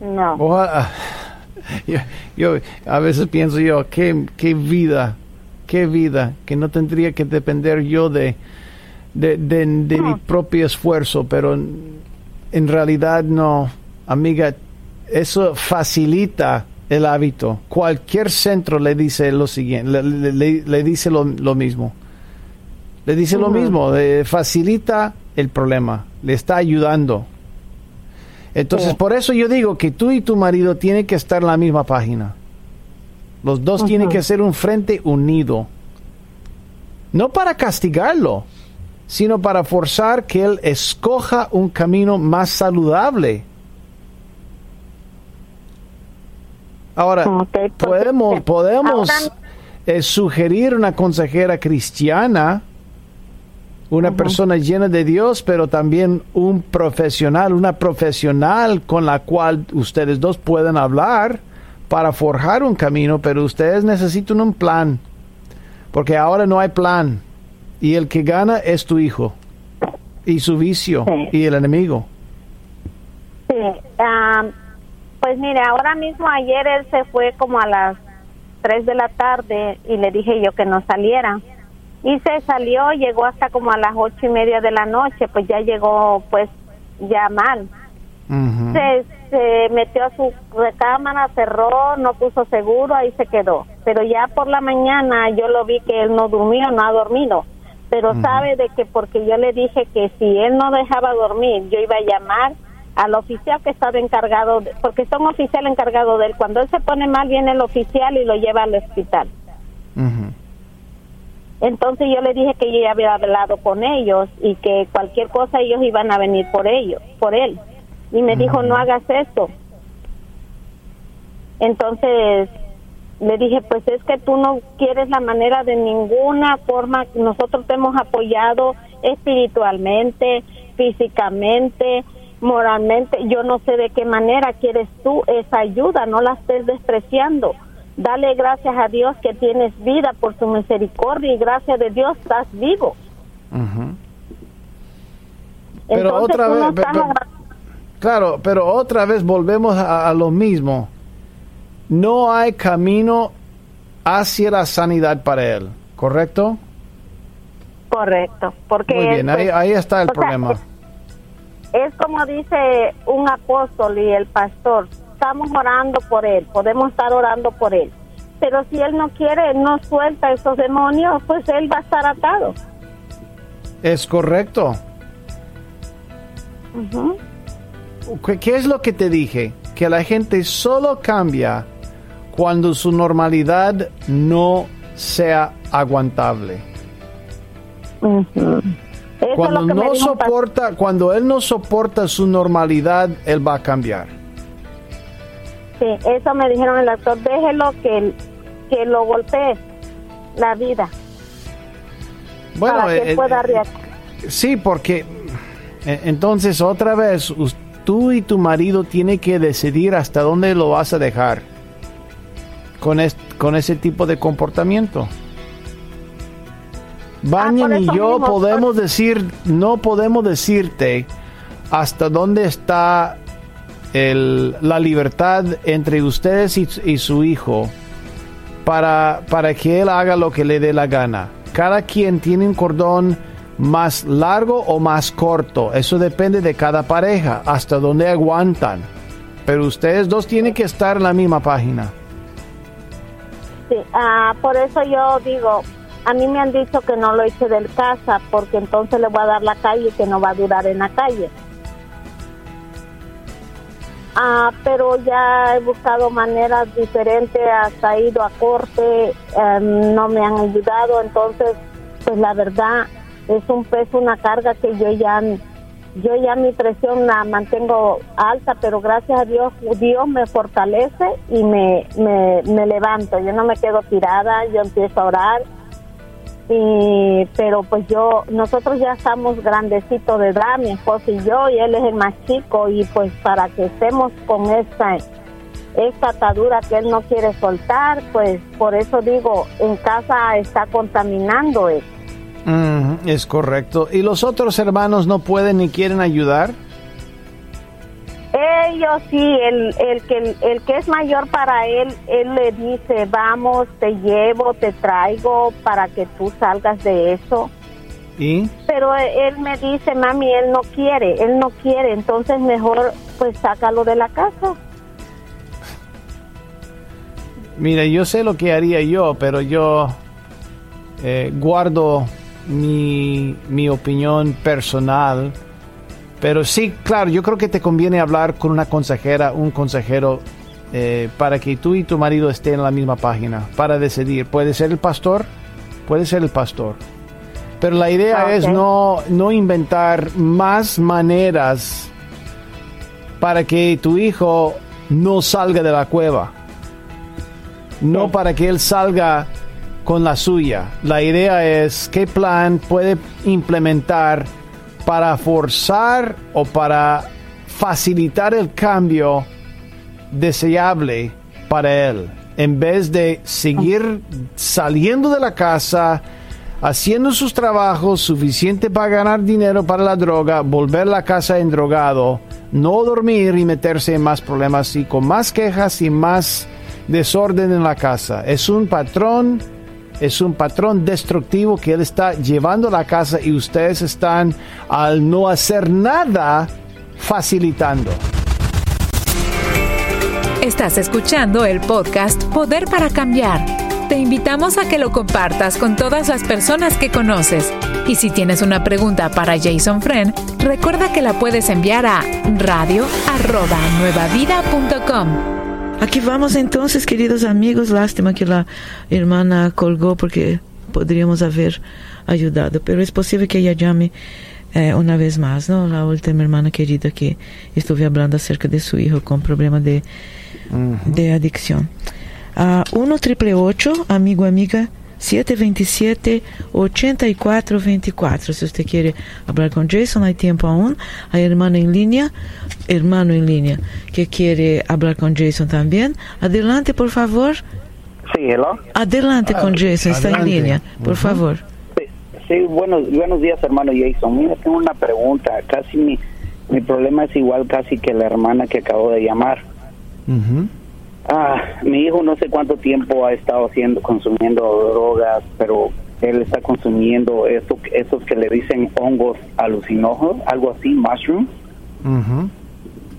no. Ojalá- yo, yo a veces pienso yo, qué, qué vida qué vida, que no tendría que depender yo de, de, de, de mi propio esfuerzo, pero en realidad no, amiga, eso facilita el hábito. Cualquier centro le dice lo siguiente, le, le- le dice lo, lo mismo. Le dice lo mismo, eh, facilita el problema, le está ayudando. Entonces, Sí. por eso yo digo que tú y tu marido tienen que estar en la misma página. Los dos tienen que ser un frente unido. No para castigarlo, sino para forzar que él escoja un camino más saludable. Ahora, podemos, podemos Ahora- eh, sugerir una consejera cristiana, una persona llena de Dios, pero también un profesional, una profesional con la cual ustedes dos pueden hablar para forjar un camino, pero ustedes necesitan un plan, porque ahora no hay plan, y el que gana es tu hijo, y su vicio, Sí. y el enemigo. Sí, pues mire, ahora mismo ayer él se fue como a las 3 de la tarde y le dije yo que no saliera. Y se salió, llegó hasta como a las ocho y media de la noche, pues ya llegó pues ya mal. Se, se metió a su recámara, cerró, no puso seguro, ahí se quedó. Pero ya por la mañana yo lo vi que él no durmió, no ha dormido. Pero sabe de que porque yo le dije que si él no dejaba dormir, yo iba a llamar al oficial que estaba encargado, de- porque un oficial encargado de él. Cuando él se pone mal, viene el oficial y lo lleva al hospital. Entonces yo le dije que yo ya había hablado con ellos y que cualquier cosa ellos iban a venir por ellos, por él. Y me dijo, no hagas esto. Entonces le dije, pues es que tú no quieres la manera de ninguna forma. Nosotros te hemos apoyado espiritualmente, físicamente, moralmente. Yo no sé de qué manera quieres tú esa ayuda, no la estés despreciando. Dale gracias a Dios que tienes vida por su misericordia y gracias de Dios estás vivo. Pero Entonces otra vez, Claro, pero otra vez volvemos a, a lo mismo. No hay camino hacia la sanidad para él, ¿correcto? correcto, porque Muy bien, ahí, pues, ahí está el sea, problema. es- es como dice un apóstol y el pastor, estamos orando por él, podemos estar orando por él, pero si él no quiere, no suelta esos demonios, pues él va a estar atado. Es correcto. ¿Qué, qué es lo que te dije? Que la gente solo cambia cuando su normalidad no sea aguantable. Cuando no soporta, cuando él no soporta su normalidad, él va a cambiar. Sí, eso me dijeron el doctor, déjelo que, que lo golpee la vida Bueno, para que eh, pueda eh, reaccionar. Sí, porque eh, entonces otra vez tú y tu marido tienen que decidir hasta dónde lo vas a dejar con, es- con ese tipo de comportamiento. Bañan Ah, y yo mismo, podemos decir, no podemos decirte hasta dónde está el- la libertad entre ustedes y, su hijo para, para que él haga lo que le dé la gana. Cada quien tiene un cordón más largo o más corto. Eso depende de cada pareja, hasta dónde aguantan. Pero ustedes dos tienen que estar en la misma página. Sí, ah, por eso yo digo, a mí me han dicho que no lo eche del casa porque entonces le voy a dar la calle que no va a durar en la calle. Ah, pero ya he buscado maneras diferentes, hasta he ido a corte, em, no me han ayudado, entonces, pues la verdad es un peso, una carga que yo ya, yo ya mi presión la mantengo alta, pero gracias a Dios, Dios me fortalece y me, me, me levanto, yo no me quedo tirada, yo empiezo a orar, y pero pues yo nosotros ya estamos grandecitos de edad mi esposo y yo y él es el más chico y pues para que estemos con esta esta atadura que él no quiere soltar pues por eso digo en casa está contaminando él Mm, es correcto. ¿Y los otros hermanos no pueden ni quieren ayudar? Ellos sí, el, el, que, el que es mayor para él, él le dice, vamos, te llevo, te traigo para que tú salgas de eso. ¿Y? Pero él me dice, mami, él no quiere, él no quiere, entonces mejor pues sácalo de la casa. Mira, yo sé lo que haría yo, pero yo eh, guardo mi, mi opinión personal. Pero sí, claro, yo creo que te conviene hablar con una consejera, un consejero, eh, para que tú y tu marido estén en la misma página, para decidir. Puede ser el pastor, puede ser el pastor. Pero la idea Ah, es no, no inventar más maneras para que tu hijo no salga de la cueva. No para que él salga con la suya. La idea es qué plan puede implementar para forzar o para facilitar el cambio deseable para él. En vez de seguir saliendo de la casa, haciendo sus trabajos suficiente para ganar dinero para la droga, volver a la casa endrogado, no dormir y meterse en más problemas y con más quejas y más desorden en la casa. Es un patrón, es un patrón destructivo que él está llevando a la casa y ustedes están al no hacer nada facilitando. Estás escuchando el podcast Poder para Cambiar. Te invitamos a que lo compartas con todas las personas que conoces. Y si tienes una pregunta para Jason Friend, recuerda que la puedes enviar a radio@nuevavida.com. Aquí vamos entonces, queridos amigos. Lástima que la hermana colgó porque podríamos haber ayudado, pero es posible que ella llame eh, una vez más, ¿no? La última hermana querida que estuve hablando acerca de su hijo con problema de, de adicción. Ah, 1 triple 8, amigo, amiga, 727-8424. Si usted quiere hablar con Jason, hay tiempo aún. Hay hermano en línea, hermano en línea, que quiere hablar con Jason también. Adelante, por favor. Sí, hello. Adelante con Jason, está en línea, por favor. Sí, sí, buenos, buenos días, hermano Jason. Mira, tengo una pregunta. Casi mi, mi problema es igual casi que la hermana que acabo de llamar. Ah, mi hijo no sé cuánto tiempo ha estado haciendo, consumiendo drogas, pero él está consumiendo eso, esos que le dicen hongos alucinógenos, algo así, mushrooms. Ujú.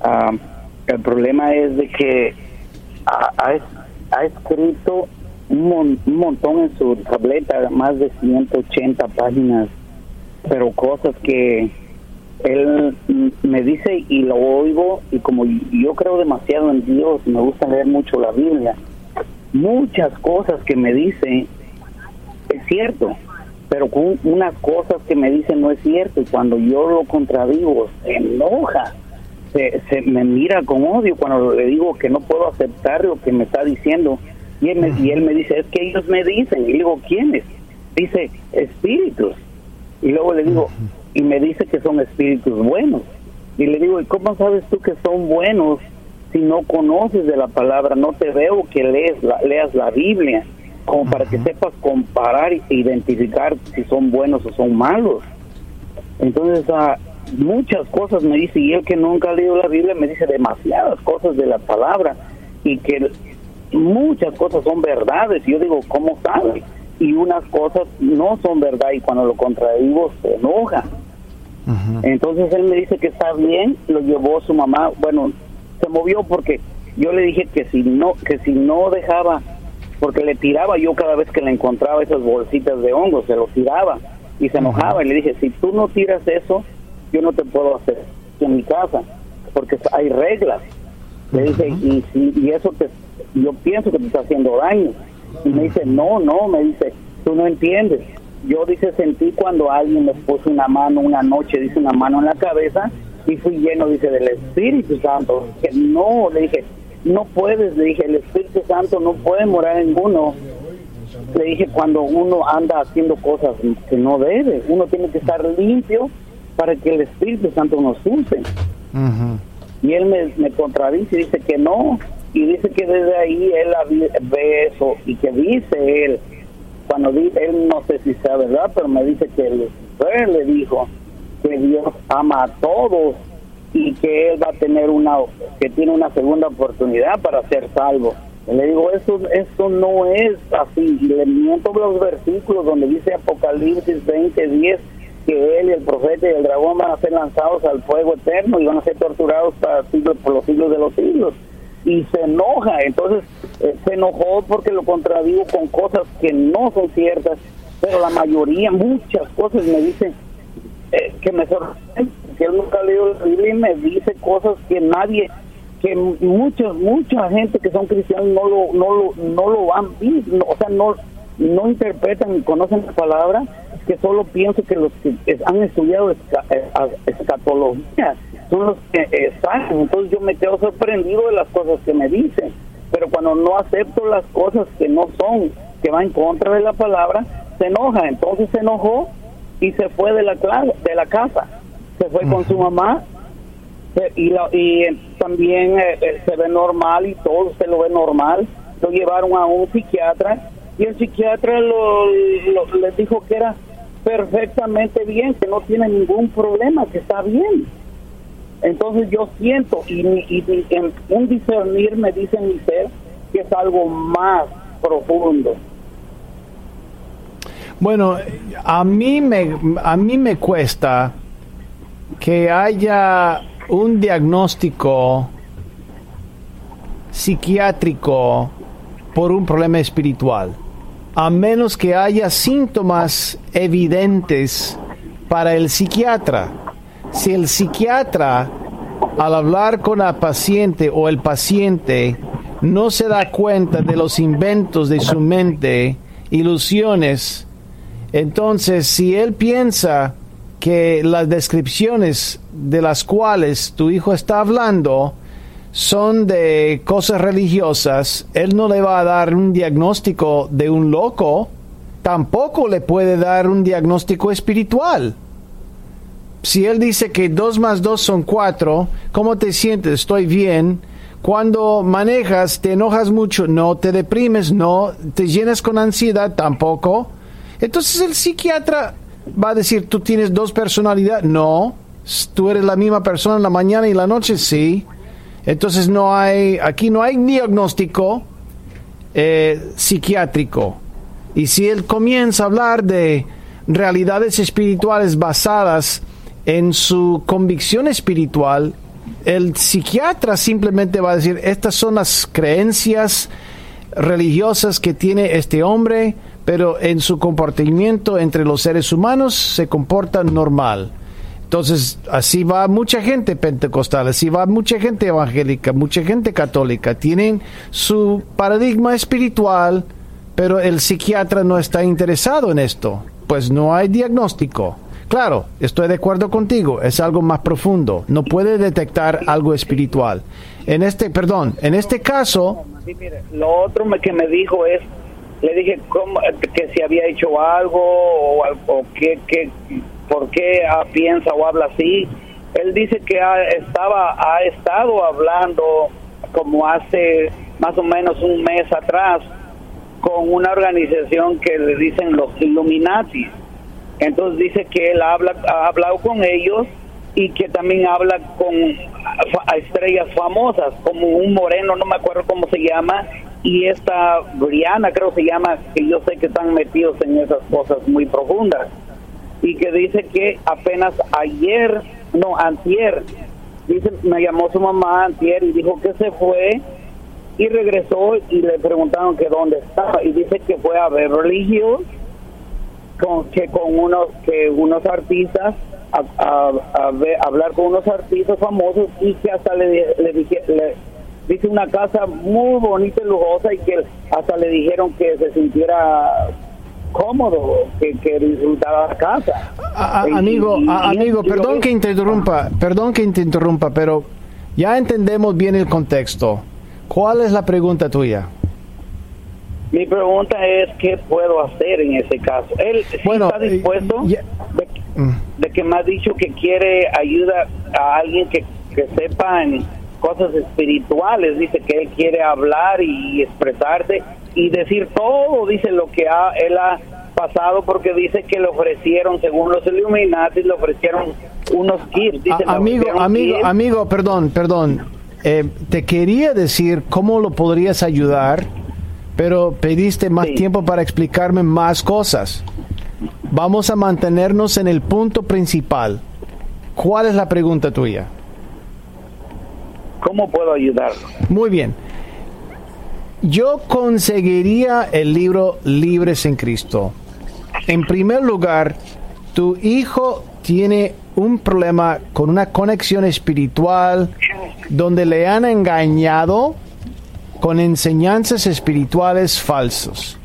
Ah, el problema es de que ha, ha- ha escrito un, mon- un montón en su tableta, más de 180 páginas, pero cosas que él mm, me dice y lo oigo y como yo creo demasiado en Dios, me gusta leer mucho la Biblia, muchas cosas que me dice es cierto, pero unas cosas que me dice no es cierto y cuando yo lo contradigo se enoja se, se me mira con odio cuando le digo que no puedo aceptar lo que me está diciendo. Y él me, y él me dice es que ellos me dicen y digo quiénes dice espíritus y luego le digo y me dice que son espíritus buenos y le digo y cómo sabes tú que son buenos si no conoces de la palabra no te veo que lees la, leas la Biblia como para que sepas comparar e identificar si son buenos o son malos entonces, ah, muchas cosas me dice, y él que nunca ha leído la Biblia me dice demasiadas cosas de la palabra, y que muchas cosas son verdades. Y yo digo, ¿cómo sabe? Y unas cosas no son verdad, y cuando lo contradigo se enoja. Entonces él me dice que está bien, lo llevó su mamá, bueno, se movió porque yo le dije que si no, que si no dejaba, porque le tiraba yo cada vez que le encontraba esas bolsitas de hongos, se lo tiraba y se enojaba y le dije, si tú no tiras eso, yo no te puedo hacer en mi casa, porque hay reglas. Le dije, y, si, y eso te, yo pienso que te está haciendo daño. Y me dice, no, no, me dice, tú no entiendes. Yo, dice, sentí cuando alguien me puso una mano una noche, dice, una mano en la cabeza y fui lleno, dice, del Espíritu Santo. Que no, le dije, no puedes, le dije, el Espíritu Santo no puede morar en uno. Le dije, cuando uno anda haciendo cosas que no debe, uno tiene que estar limpio para que el Espíritu Santo nos use. Y él me, me contradice y dice que no. Y dice que desde ahí él ve eso y que dice él, cuando dice, él no sé si sea verdad, pero me dice que Lucifer le dijo que Dios ama a todos y que él va a tener una que tiene una segunda oportunidad para ser salvo. Le digo, eso, eso no es así. Y le miento los versículos donde dice Apocalipsis 20, 10, que él y el profeta y el dragón van a ser lanzados al fuego eterno y van a ser torturados para siglos, por los siglos de los siglos. Y se enoja, entonces eh, se enojó porque lo contradigo con cosas que no son ciertas, pero la mayoría, muchas cosas me dicen eh, que me sorprenden, que él nunca ha leído la Biblia y me dice cosas que nadie que muchos mucha gente que son cristianos no lo no lo no lo han visto o sea no no interpretan ni conocen la palabra que solo pienso que los que han estudiado eh, escatología son los que eh, saben entonces yo me quedo sorprendido de las cosas que me dicen. Pero cuando no acepto las cosas que no son que van en contra de la palabra se enoja. Entonces se enojó y se fue de la de la casa. Se fue con su mamá. Y, y también eh, eh, se ve normal y todo se lo ve normal. Lo llevaron a un psiquiatra y el psiquiatra lo, les dijo que era perfectamente bien, que no tiene ningún problema, que está bien. Entonces yo siento y, en un discernir me dice mi ser que es algo más profundo. Bueno, a mí me a mí me cuesta que haya un diagnóstico psiquiátrico por un problema espiritual, a menos que haya síntomas evidentes para el psiquiatra. Si el psiquiatra, al hablar con la paciente o el paciente, no se da cuenta de los inventos de su mente, ilusiones, entonces si él piensa que las descripciones de las cuales tu hijo está hablando son de cosas religiosas, él no le va a dar un diagnóstico de un loco, tampoco le puede dar un diagnóstico espiritual. Si él dice que dos más dos son cuatro, ¿cómo te sientes? Estoy bien. Cuando manejas, te enojas mucho, no, te deprimes, no, te llenas con ansiedad, tampoco. Entonces el psiquiatra va a decir, tú tienes dos personalidades. No, tú eres la misma persona en la mañana y la noche, sí. Entonces no hay, aquí no hay diagnóstico eh, psiquiátrico. Y si él comienza a hablar de realidades espirituales basadas en su convicción espiritual, el psiquiatra simplemente va a decir, estas son las creencias religiosas que tiene este hombre, pero en su comportamiento entre los seres humanos se comporta normal. Entonces, así va mucha gente pentecostal, así va mucha gente evangélica, mucha gente católica. Tienen su paradigma espiritual, pero el psiquiatra no está interesado en esto, pues no hay diagnóstico. Claro, estoy de acuerdo contigo, es algo más profundo, no puede detectar algo espiritual. En este, perdón, en este caso... lo otro que me dijo es le dije cómo, que si había hecho algo o, o qué, por qué ah, piensa o habla así. Él dice que ha, estaba, ha estado hablando como hace más o menos un mes atrás con una organización que le dicen los Illuminati. Entonces dice que él habla, ha hablado con ellos y que también habla con estrellas famosas, como un moreno, no me acuerdo cómo se llama, y esta Briana creo se llama, que yo sé que están metidos en esas cosas muy profundas, y que dice que apenas ayer, no, antier, dice, me llamó su mamá antier y dijo que se fue y regresó y le preguntaron que dónde estaba. Y dice que fue a ver Hills con que con unos que unos artistas a, hablar con unos artistas famosos y que hasta le, le, le, dice una casa muy bonita y lujosa y que hasta le dijeron que se sintiera cómodo que, que disfrutara la casa. amigo, amigo, perdón que interrumpa, perdón que te interrumpa, pero ya entendemos bien el contexto. ¿Cuál es la pregunta tuya? Mi pregunta es qué puedo hacer en ese caso. Él está eh, dispuesto de, que me ha dicho que quiere ayuda a alguien que, que sepa en cosas espirituales. Dice que él quiere hablar y expresarse y decir todo, dice lo que él ha pasado porque dice que le ofrecieron, según los Illuminati, le ofrecieron unos kits. Dice, A- amigo, amigo, amigo, perdón, perdón. Eh, te quería decir cómo lo podrías ayudar, pero pediste más Sí. tiempo para explicarme más cosas. Vamos a mantenernos en el punto principal. ¿Cuál es la pregunta tuya? ¿Cómo puedo ayudarlo? Muy bien. Yo conseguiría el libro Libres en Cristo. En primer lugar, tu hijo tiene un problema con una conexión espiritual donde le han engañado con enseñanzas espirituales falsos.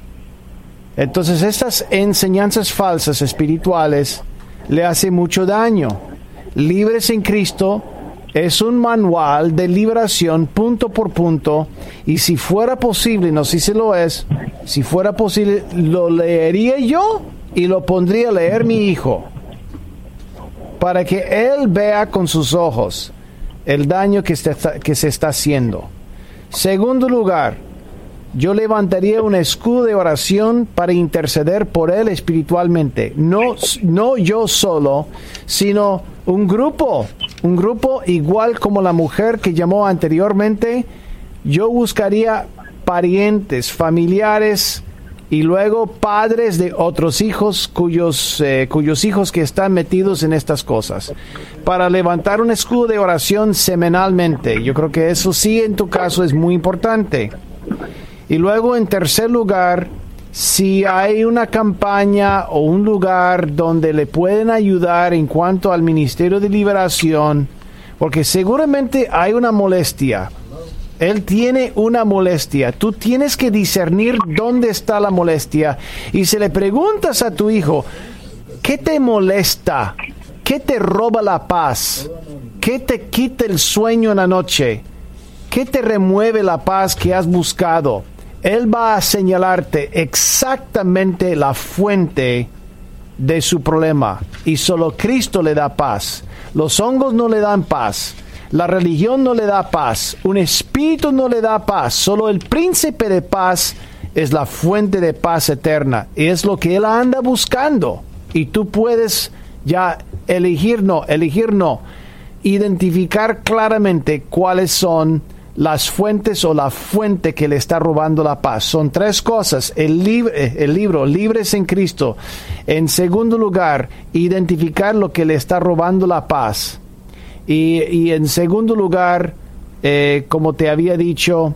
Entonces estas enseñanzas falsas espirituales le hacen mucho daño. Libres en Cristo es un manual de liberación punto por punto y si fuera posible, no sé si lo es, si fuera posible lo leería yo y lo pondría a leer mi hijo para que él vea con sus ojos el daño que, está- que se está haciendo. Segundo lugar, yo levantaría un escudo de oración para interceder por él espiritualmente. No, no yo solo, sino un grupo. Un grupo igual como la mujer que llamó anteriormente. Yo buscaría parientes, familiares y luego padres de otros hijos cuyos, eh, cuyos hijos que están metidos en estas cosas. Para levantar un escudo de oración semanalmente. Yo creo que eso sí en tu caso es muy importante. Y luego, en tercer lugar, si hay una campaña o un lugar donde le pueden ayudar en cuanto al Ministerio de Liberación, porque seguramente hay una molestia. Él tiene una molestia. Tú tienes que discernir dónde está la molestia. Y si le preguntas a tu hijo, ¿qué te molesta? ¿Qué te roba la paz? ¿Qué te quita el sueño en la noche? ¿Qué te remueve la paz que has buscado? Él va a señalarte exactamente la fuente de su problema y solo Cristo le da paz. Los hongos no le dan paz. La religión no le da paz. Un espíritu no le da paz. Solo el príncipe de paz es la fuente de paz eterna. Es lo que él anda buscando. Y tú puedes ya elegir no, elegir no. Identificar claramente cuáles son las fuentes o la fuente que le está robando la paz. Son tres cosas. El, lib- eh, el libro, Libres en Cristo. En segundo lugar, identificar lo que le está robando la paz. Y, y en segundo lugar, eh, como te había dicho,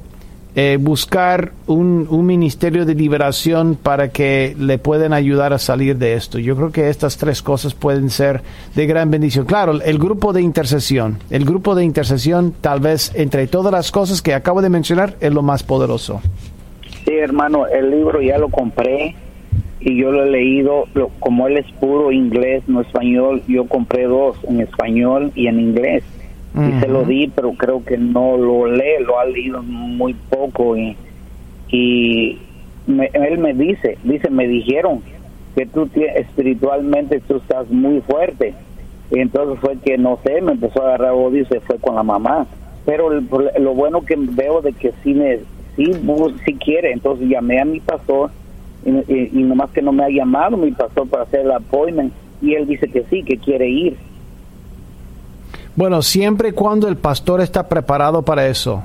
eh, buscar un, un ministerio de liberación para que le puedan ayudar a salir de esto. Yo creo que estas tres cosas pueden ser de gran bendición. Claro, el grupo de intercesión, el grupo de intercesión tal vez entre todas las cosas que acabo de mencionar es lo más poderoso. Sí, hermano, el libro ya lo compré y yo lo he leído. Lo- como él es puro inglés, no español, yo compré dos, en español y en inglés. Y se lo di, pero creo que no lo lee, lo ha leído muy poco. Y, y me- él me dice, dice, me dijeron que tú espiritualmente tú estás muy fuerte. Y entonces fue que, no sé, me empezó a agarrar odio y se fue con la mamá. Pero el lo bueno que veo de que sí, me, sí, sí quiere, entonces llamé a mi pastor y, y, nomás que no me ha llamado mi pastor para hacer el appointment y él dice que sí, que quiere ir. Bueno, siempre y cuando el pastor está preparado para eso.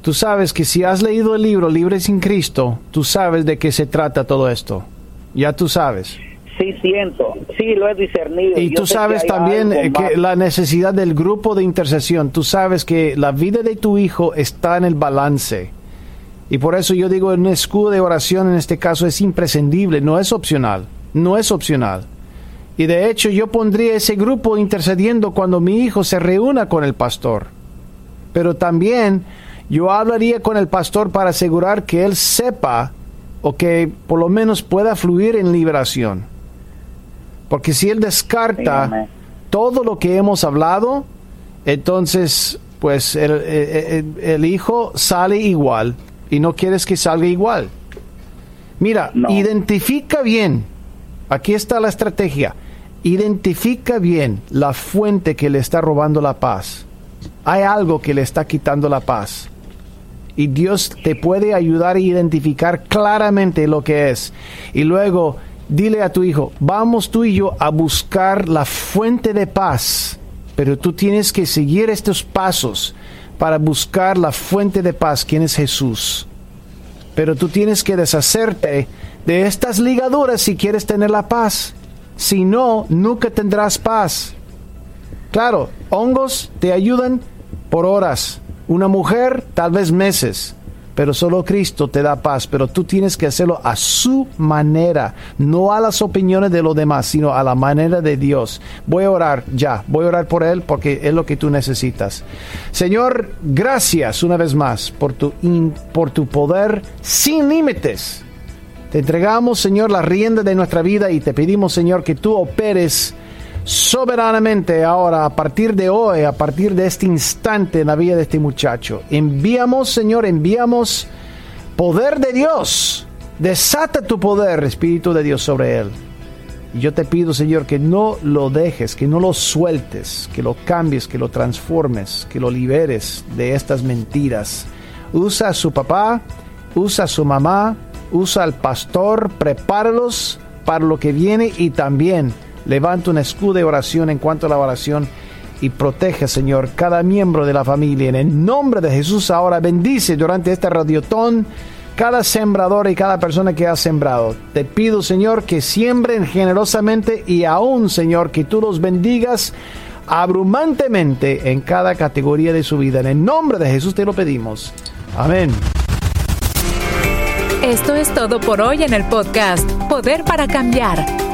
Tú sabes que si has leído el libro Libre sin Cristo, tú sabes de qué se trata todo esto. Ya tú sabes. Sí, siento, sí, lo he discernido. Y Yo tú que sabes hay también eh, que la necesidad del grupo de intercesión. Tú sabes que la vida de tu hijo está en el balance. Y por eso yo digo, un escudo de oración en este caso es imprescindible, no es opcional. No es opcional. Y de hecho yo pondría ese grupo intercediendo cuando mi hijo se reúna con el pastor. Pero también yo hablaría con el pastor para asegurar que él sepa o que por lo menos pueda fluir en liberación. Porque si él descarta todo lo que hemos hablado, entonces pues el, el- el- el hijo sale igual y no quieres que salga igual. Mira, No. identifica bien, aquí está la estrategia, identifica bien la fuente que le está robando la paz. Hay algo que le está quitando la paz. Y Dios te puede ayudar a identificar claramente lo que es. Y luego dile a tu hijo, vamos tú y yo a buscar la fuente de paz, pero tú tienes que seguir estos pasos para buscar la fuente de paz, quien es Jesús. Pero tú tienes que deshacerte de estas ligaduras si quieres tener la paz. Si no, nunca tendrás paz. Claro, hongos te ayudan por horas. Una mujer, tal vez meses pero solo Cristo te da paz, pero tú tienes que hacerlo a su manera, no a las opiniones de los demás, sino a la manera de Dios. Voy a orar ya, voy a orar por Él porque es lo que tú necesitas. Señor, gracias una vez más por tu, por tu poder sin límites. Te entregamos, Señor, la rienda de nuestra vida y te pedimos, Señor, que tú operes soberanamente ahora, a partir de hoy, a partir de este instante en la vida de este muchacho. Enviamos, Señor, enviamos poder de Dios. Desata tu poder, Espíritu de Dios, sobre él. Y yo te pido, Señor, que no lo dejes, que no lo sueltes, que lo cambies, que lo transformes, que lo liberes de estas mentiras. Usa a su papá, usa a su mamá, usa al pastor, prepáralos para lo que viene y también Levanta un escudo de oración en cuanto a la oración y protege, Señor, cada miembro de la familia. En el nombre de Jesús ahora bendice durante este radiotón cada sembrador y cada persona que ha sembrado. Te pido, Señor, que siembren generosamente y aún, Señor, que tú los bendigas abrumantemente en cada categoría de su vida. En el nombre de Jesús te lo pedimos. Amén. Esto es todo por hoy en el podcast Poder para Cambiar